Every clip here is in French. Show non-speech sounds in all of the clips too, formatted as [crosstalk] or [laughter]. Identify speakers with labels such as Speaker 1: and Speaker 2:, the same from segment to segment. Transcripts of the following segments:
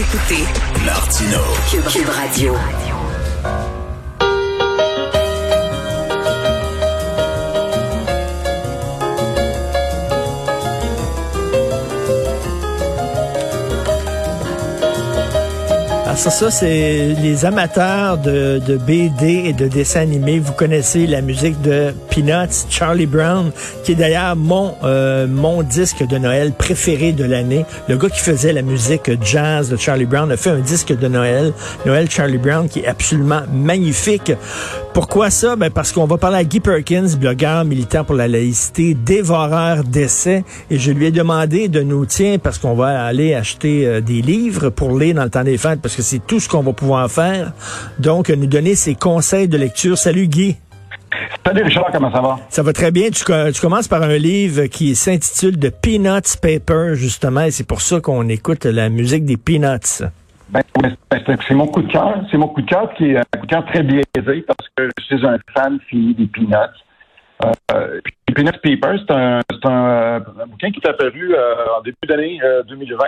Speaker 1: Écoutez
Speaker 2: Martino.
Speaker 1: Cube, Cube Radio.
Speaker 3: Alors ça, ça c'est les amateurs de, BD et de dessins animés. Vous connaissez la musique de Peanuts, Charlie Brown, qui est d'ailleurs mon euh, mon disque de Noël préféré de l'année. Le gars qui faisait la musique jazz de Charlie Brown a fait un disque de Noël, Noël Charlie Brown, qui est absolument magnifique. Pourquoi ça? Ben parce qu'on va parler à Guy Perkins, blogueur militant pour la laïcité, dévoreur d'essais, et je lui ai demandé de nous, tiens, parce qu'on va aller acheter euh, des livres pour lire dans le temps des fêtes, parce que c'est tout ce qu'on va pouvoir faire. Donc, nous donner ses conseils de lecture. Salut Guy.
Speaker 4: Salut Richard, comment ça va?
Speaker 3: Ça va très bien. Tu, tu commences par un livre qui s'intitule The Peanuts Paper, justement, et c'est pour ça qu'on écoute la musique des Peanuts.
Speaker 4: Ben, ouais, c'est- mon coup de cœur. C'est mon coup de cœur qui est un coup de cœur très biaisé parce que je suis un fan fini des Peanuts. Euh, puis Peanuts Paper, c'est un, un bouquin qui est apparu euh, en début d'année euh, 2020.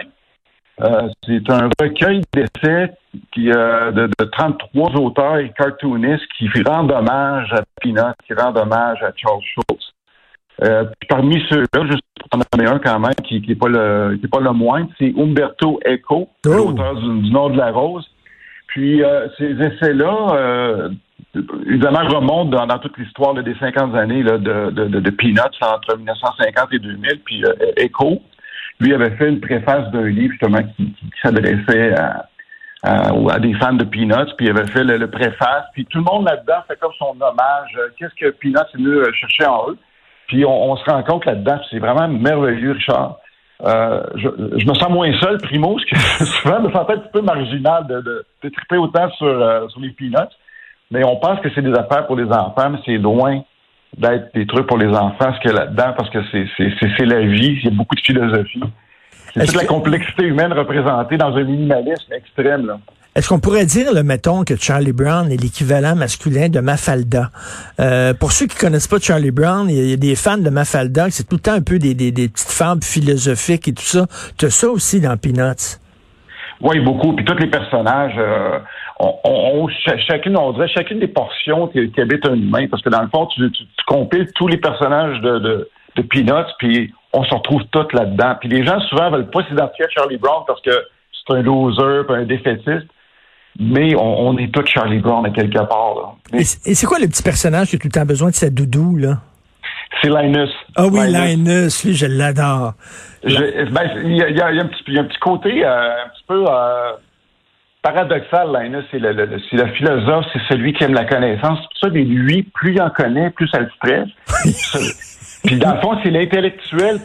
Speaker 4: Euh, c'est un recueil d'essais qui, euh, de, de 33 auteurs et cartoonistes qui rendent hommage à Peanuts, qui rendent hommage à Charles Schultz. Euh, parmi ceux-là, juste pour en nommer un quand même, qui n'est pas le qui est pas le moindre, c'est Umberto Eco,
Speaker 3: Oh.
Speaker 4: l'auteur du, du Nom de la Rose. Puis euh, ces essais-là, euh, évidemment, remontent dans, dans toute l'histoire là, des 50 années là, de, de, de, de Peanuts entre 1950 et 2000. Puis euh, Eco, lui, avait fait une préface d'un livre justement qui, qui- qui s'adressait à, à, ou à des fans de Peanuts, puis il avait fait le, le préface. Puis tout le monde là-dedans fait comme son hommage. euh, Qu'est-ce que Peanuts est venu euh, chercher en eux? Puis on, on se rend compte là-dedans, c'est vraiment merveilleux, Richard. Euh, je, je me sens moins seul, primo, parce que [laughs] souvent, je me sentais un petit peu marginal de, de, de triper autant sur, euh, sur les peanuts. Mais on pense que c'est des affaires pour les enfants, mais c'est loin d'être des trucs pour les enfants, ce qu'il y a là-dedans, parce que c'est, la vie, il y a beaucoup de philosophie. C'est toute la
Speaker 3: que-
Speaker 4: complexité humaine représentée dans un minimalisme extrême. Là.
Speaker 3: Est-ce qu'on pourrait dire, le mettons, que Charlie Brown est l'équivalent masculin de Mafalda? Euh, pour ceux qui connaissent pas Charlie Brown, il y, a- des fans de Mafalda, c'est tout le temps un peu des, petites fables philosophiques et tout ça. Tu as ça aussi dans Peanuts.
Speaker 4: Oui, beaucoup. Puis tous les personnages, euh, on, on- on- cha- chacune, on dirait chacune des portions qui, habitent un humain, parce que dans le fond, tu, tu, tu compiles tous les personnages de Peanuts, puis on se retrouve tous là-dedans. Puis les gens souvent veulent pas s'identifier à Charlie Brown parce que c'est un loser, puis un défaitiste. Mais on, on est tous Charlie Brown à quelque part. là. Mais
Speaker 3: Et, c'est quoi le petit personnage qui a tout le temps besoin de sa doudou, là?
Speaker 4: C'est Linus.
Speaker 3: Ah oui,
Speaker 4: Linus.
Speaker 3: Linus, lui, je l'adore.
Speaker 4: Ben, il y a, y a- il y a un, petit, il y a un petit côté euh, un petit peu euh, paradoxal, Linus. C'est le, le- le- c'est le philosophe, c'est celui qui aime la connaissance. Pour ça, mais lui, plus il en connaît, plus ça le stresse. [laughs] Puis dans le fond, c'est l'intellectuel,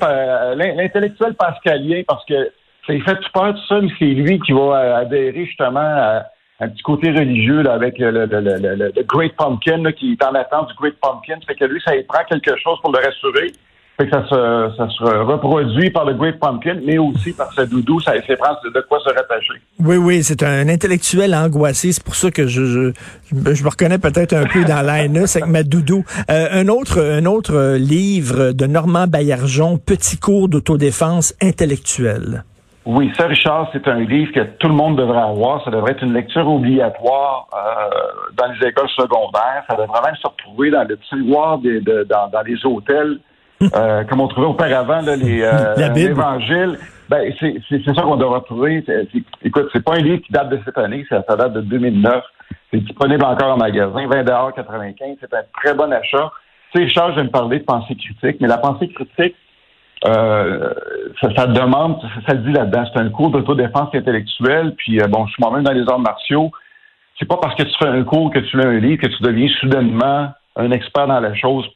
Speaker 4: l'intellectuel pascalien, parce que ça lui fait tout peur tout ça, mais c'est lui qui va euh, adhérer justement à un petit côté religieux là, avec le, Great Pumpkin là, qui est en attente du Great Pumpkin. Fait que lui, ça lui prend quelque chose pour le rassurer. Fait que ça se, ça se reproduit par le Great Pumpkin, mais aussi par sa doudou, ça lui prend de quoi se rattacher.
Speaker 3: Oui, oui, c'est un intellectuel angoissé. C'est pour ça que je, je, je me reconnais peut-être un peu dans Linus avec ma doudou. Euh, un autre, un autre livre de Normand Baillargeon, Petit cours d'autodéfense intellectuelle.
Speaker 4: Oui, ça, Richard, c'est un livre que tout le monde devrait avoir. Ça devrait être une lecture obligatoire euh, dans les écoles secondaires. Ça devrait même se retrouver dans le tiroir des, de- dans, dans les hôtels, [laughs] euh, comme on trouvait auparavant là, les euh, évangiles. Ben, c'est ça qu'on. C'est- c'est- écoute, c'est pas un livre qui date de cette année, ça, ça date de 2009. C'est disponible encore en magasin, 20 95. C'est un très bon achat. Tu sais, Richard, je vais me parler de pensée critique, mais la pensée critique, euh, ça, ça demande, ça, ça le dit là-dedans, c'est un cours d'autodéfense intellectuelle, puis euh, bon, je suis moi-même dans les arts martiaux. C'est pas parce que tu fais un cours, que tu lis un livre, que tu deviens soudainement un expert dans la chose.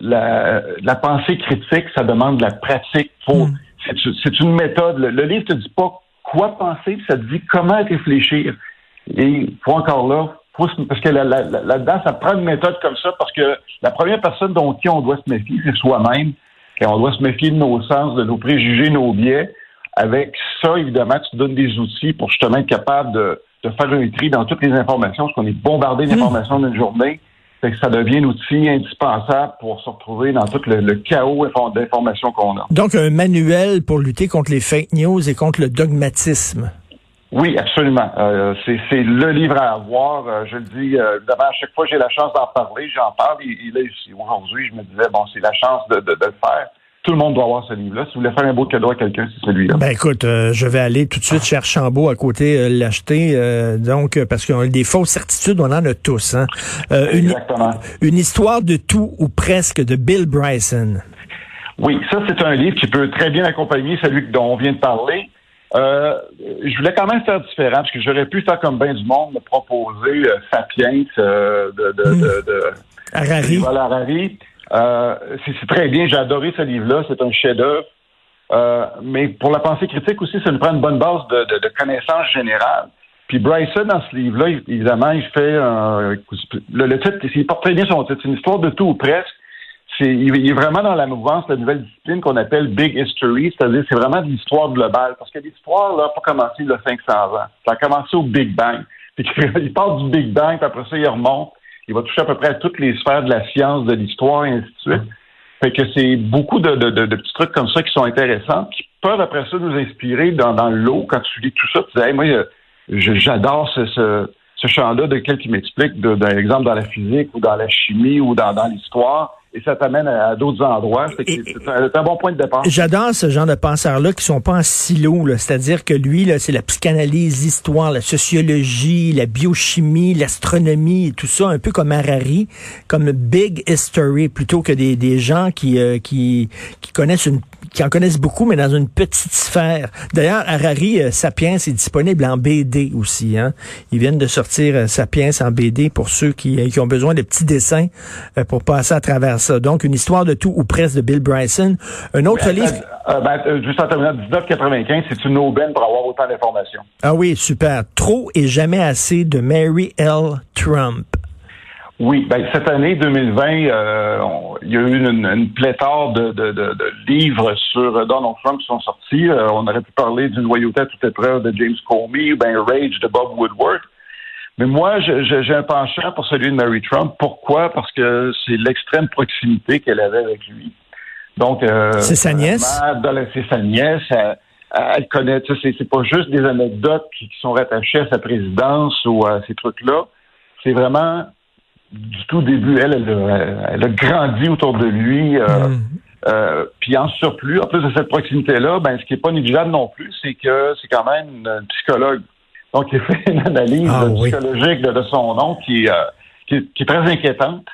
Speaker 4: La, la pensée critique, ça demande de la pratique. Faut,
Speaker 3: Mm.
Speaker 4: c'est, c'est une méthode. Le, le livre te dit pas quoi penser, ça te dit comment réfléchir. Et il faut encore là, faut parce que là- là- là- là-dedans, ça prend une méthode comme ça, parce que la première personne dont qui on doit se méfier, c'est soi-même. Et on doit se méfier de nos sens, de nos préjugés, nos biais. Avec ça, évidemment, tu te donnes des outils pour justement être capable de, de faire un tri dans toutes les informations, parce qu'on est bombardé d'informations d'une journée. Fait que ça devient un outil indispensable pour se retrouver dans tout le, le chaos infor- d'informations qu'on a.
Speaker 3: Donc, un manuel pour lutter contre les fake news et contre le dogmatisme.
Speaker 4: Oui, absolument. Euh, c'est, le livre à avoir. Euh, je le dis, euh, à chaque fois que j'ai la chance d'en parler, j'en parle. Et, et là, ici, aujourd'hui, je me disais, bon, c'est la chance de, de, de le faire. Tout le monde doit avoir ce livre-là. Si vous voulez faire un beau cadeau à quelqu'un, c'est celui-là.
Speaker 3: Ben écoute, euh, je vais aller tout de suite chez Archambault à côté euh, l'acheter. euh, donc, parce que des fausses certitudes, on en a tous. Hein. Euh, une,
Speaker 4: Exactement.
Speaker 3: une histoire de tout ou presque de Bill Bryson.
Speaker 4: Oui, ça, c'est un livre qui peut très bien accompagner celui dont on vient de parler. Euh, je voulais quand même faire différent, parce que j'aurais pu faire comme bien du monde, me proposer euh, Sapiens euh, de, de,
Speaker 3: Hmm.
Speaker 4: de, de,
Speaker 3: Harari.
Speaker 4: Voilà, Harari. Euh, c'est très bien, j'ai adoré ce livre-là, c'est un chef-d'œuvre. Euh, mais pour la pensée critique aussi, ça nous prend une bonne base de, de, de connaissances générales. Puis Bryson, dans ce livre-là, évidemment, il fait un... Le, le titre, il porte très bien son titre. C'est une histoire de tout ou presque. Il, est vraiment dans la mouvance la nouvelle discipline qu'on appelle Big History, c'est-à-dire c'est vraiment de l'histoire globale. Parce que l'histoire, n'a pas commencé il y a 500 ans. Ça a commencé au Big Bang. [laughs] Il part du Big Bang, puis après ça, il remonte. Il va toucher à peu près à toutes les sphères de la science, de l'histoire, et ainsi de suite. Fait que c'est beaucoup de, petits trucs comme ça qui sont intéressants, qui peuvent après ça nous inspirer dans, dans l'eau. Quand tu lis tout ça, tu dis, Hey, moi, euh, j'adore ce, champ-là de quelqu'un m'explique, de- d'un exemple dans la physique ou dans la chimie ou dans l'histoire, et ça t'amène à, à d'autres endroits. C'est un, bon point de départ.
Speaker 3: J'adore ce genre de penseurs-là qui sont pas en silo, c'est-à-dire que lui, c'est la psychanalyse, l'histoire, la sociologie, la biochimie, l'astronomie, tout ça, un peu comme Harari, comme Big History, plutôt que des, des gens qui, euh, qui, qui connaissent une qui en connaissent beaucoup, mais dans une petite sphère. D'ailleurs, Harari, euh, Sapiens est disponible en BD aussi. Hein? Ils viennent de sortir euh, Sapiens en BD pour ceux qui, qui ont besoin de petits dessins euh, pour passer à travers ça. Donc, une histoire de tout ou presque de Bill Bryson. Un autre livre...
Speaker 4: Euh, ben, euh, juste en terminant, 1995, c'est une aubaine pour avoir autant d'informations.
Speaker 3: Ah oui, super. Trop et jamais assez de Mary L. Trump.
Speaker 4: Oui, ben cette année 2020, euh, on- il y a eu une, une pléthore de, de, de, de livres sur euh, Donald Trump qui sont sortis. Euh, on aurait pu parler d'une loyauté à toute épreuve de James Comey, ben Rage de Bob Woodward. Mais moi, j'ai un penchant pour celui de Mary Trump. Pourquoi? Parce que c'est l'extrême proximité qu'elle avait avec lui. Donc, euh,
Speaker 3: C'est sa nièce?
Speaker 4: dans la- C'est sa nièce. Elle, elle connaît. C'est pas juste des anecdotes qui, qui sont rattachées à sa présidence ou à ces trucs-là. C'est vraiment du tout début, elle, elle, a- elle a grandi autour de lui. euh,
Speaker 3: Mm.
Speaker 4: euh, puis en surplus, en plus de cette proximité-là, ben, ce qui n'est pas négligeable non plus, c'est que c'est quand même une psychologue. Donc, il fait une analyse
Speaker 3: Ah, oui.
Speaker 4: psychologique de, son nom qui, est, euh, qui, qui est très inquiétante.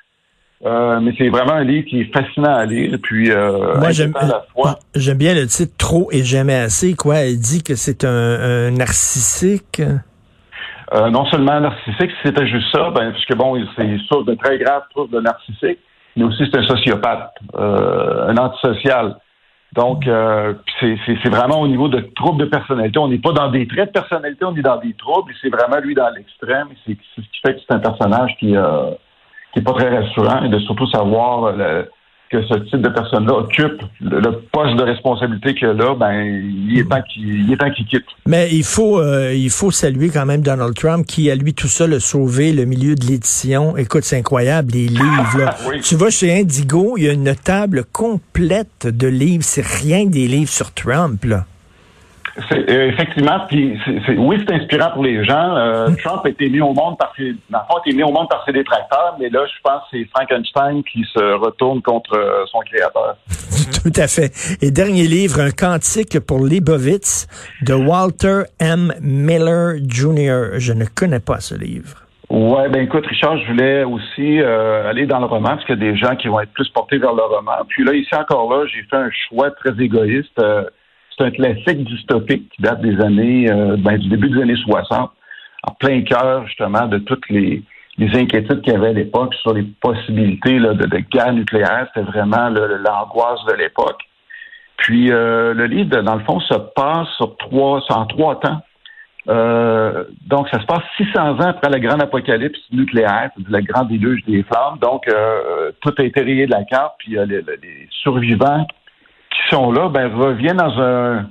Speaker 4: Euh, mais c'est vraiment un livre qui est fascinant à lire. Puis, euh,
Speaker 3: Moi, j'aime,
Speaker 4: fois.
Speaker 3: j'aime bien le titre Trop et jamais assez. Quoi, elle dit que c'est un, un narcissique?
Speaker 4: Euh, non seulement narcissique, si c'était juste ça, ben, puisque bon, c'est source de très graves troubles de narcissique, mais aussi c'est un sociopathe, un antisocial. Donc, euh, c'est, vraiment au niveau de troubles de personnalité. On n'est pas dans des traits de personnalité, on est dans des troubles, et c'est vraiment lui dans l'extrême. C'est, ce qui fait que c'est un personnage qui, euh, qui est pas très rassurant, et de surtout savoir euh, le- que ce type de personne-là occupe le, le poste de responsabilité qu'il a là, ben, il est temps qu'il, quitte.
Speaker 3: Mais il faut, euh, il faut saluer quand même Donald Trump qui, à lui tout seul, a sauvé le milieu de l'édition. Écoute, c'est incroyable, les livres. Là.
Speaker 4: Oui.
Speaker 3: Tu vas chez Indigo, il y a une table complète de livres. C'est rien que des livres sur Trump. Là.
Speaker 4: Euh, effectivement, puis oui, c'est inspirant pour les gens. Euh, [laughs] Trump a été mis au monde par ses, fond, été mis au monde par ses détracteurs, mais là, je pense que c'est Frankenstein qui se retourne contre euh, son créateur. [laughs]
Speaker 3: Tout à fait. Et dernier livre, un cantique pour Leibovitz de Walter M. Miller Jr. Je ne connais pas ce livre.
Speaker 4: Ouais, ben écoute, Richard, je voulais aussi euh, aller dans le roman parce qu'il y a des gens qui vont être plus portés vers le roman. Puis là, ici encore là, j'ai fait un choix très égoïste. Euh, c'est un classique dystopique qui date des années, euh, ben, du début des années 60, en plein cœur justement de toutes les, inquiétudes qu'il y avait à l'époque sur les possibilités de, guerre nucléaire. C'était vraiment l'angoisse de l'époque. Puis euh, le livre, dans le fond, se passe sur trois, en trois temps. Euh, donc, ça se passe 600 ans après la grande apocalypse nucléaire, le grand déluge des flammes. Donc, tout a été rayé de la carte, puis les, les, survivants qui sont là, ben, reviennent dans un,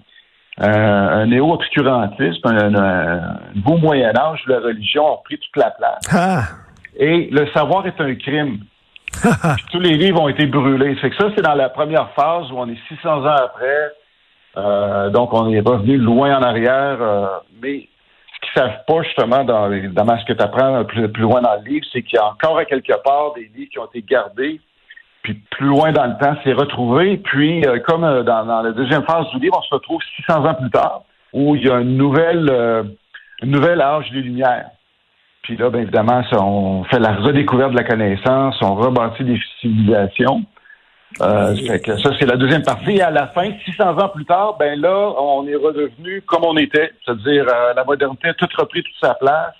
Speaker 4: un néo-obscurantisme, un, un, beau Moyen-Âge où la religion a pris toute la place.
Speaker 3: Ah.
Speaker 4: Et le savoir est un crime. [laughs] tous les livres ont été brûlés. C'est que ça, c'est dans la première phase où on est 600 ans après. Euh, donc, on est revenu loin en arrière. Euh, mais ce qu'ils savent pas, justement, dans, dans ce que tu apprends plus, plus, loin dans le livre, c'est qu'il y a encore à quelque part des livres qui ont été gardés. Puis plus loin dans le temps, c'est retrouvé. Puis, euh, comme euh, dans, dans, la deuxième phase du livre, on se retrouve 600 ans plus tard, où il y a une nouvelle, euh, une nouvelle âge des Lumières. Puis là, bien évidemment, ça, on fait la redécouverte de la connaissance, on rebâtit des civilisations. Euh, fait que ça, c'est la deuxième partie. Et à la fin, 600 ans plus tard, ben là, on est redevenu comme on était, c'est-à-dire euh, la modernité a tout repris toute sa place.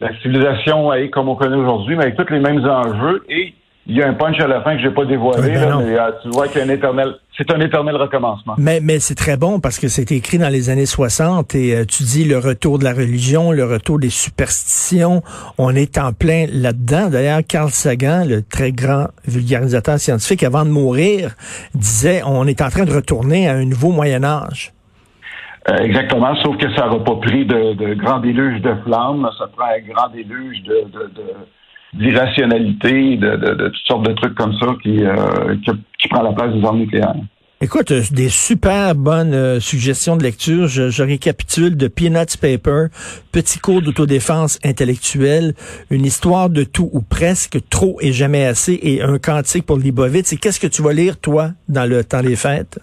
Speaker 4: La civilisation est comme on connaît aujourd'hui, mais avec tous les mêmes enjeux. Et il y a un punch à la fin que j'ai pas dévoilé,
Speaker 3: ben
Speaker 4: là, mais euh, tu vois qu'il y a un éternel, c'est un éternel recommencement.
Speaker 3: Mais, mais c'est très bon parce que c'est écrit dans les années 60 et euh, tu dis le retour de la religion, le retour des superstitions. On est en plein là-dedans. D'ailleurs, Carl Sagan, le très grand vulgarisateur scientifique, avant de mourir, disait on est en train de retourner à un nouveau Moyen Âge.
Speaker 4: Euh, exactement, sauf que ça n'aura pas pris de, de grand déluge de flammes, ça prend un grand déluge de, de, de d'irrationalité, de, de, de, toutes sortes de trucs comme ça qui, euh, qui, qui, prend la place des armes nucléaires.
Speaker 3: Écoute, euh, des super bonnes euh, suggestions de lecture. Je, je, récapitule de Peanuts Paper, petit cours d'autodéfense intellectuelle, une histoire de tout ou presque, trop et jamais assez, et un cantique pour Libovitz. Et qu'est-ce que tu vas lire, toi, dans le temps des fêtes?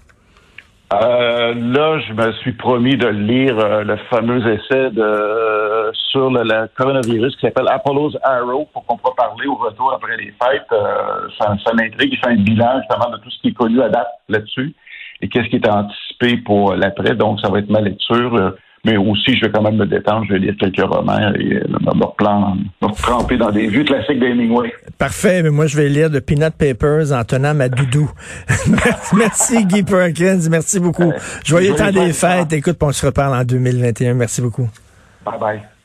Speaker 4: Euh, là, je me suis promis de lire euh, le fameux essai de, euh, sur le, le, coronavirus qui s'appelle Apollo's Arrow pour qu'on puisse parler au retour après les fêtes. Euh, ça, ça m'intrigue. Il fait un bilan justement de tout ce qui est connu à date là-dessus et qu'est-ce qui est anticipé pour l'après. Donc, ça va être ma lecture mais aussi je vais quand même me détendre, je vais lire quelques romans et euh, me, replan, me tremper dans des vues classiques d'Hemingway.
Speaker 3: Parfait, mais moi je vais lire de Peanut Papers en tenant ma doudou. [laughs] merci Guy Perkins, merci beaucoup. Joyeux temps des fêtes. Écoute, on se reparle en 2021. Merci beaucoup.
Speaker 4: Bye bye.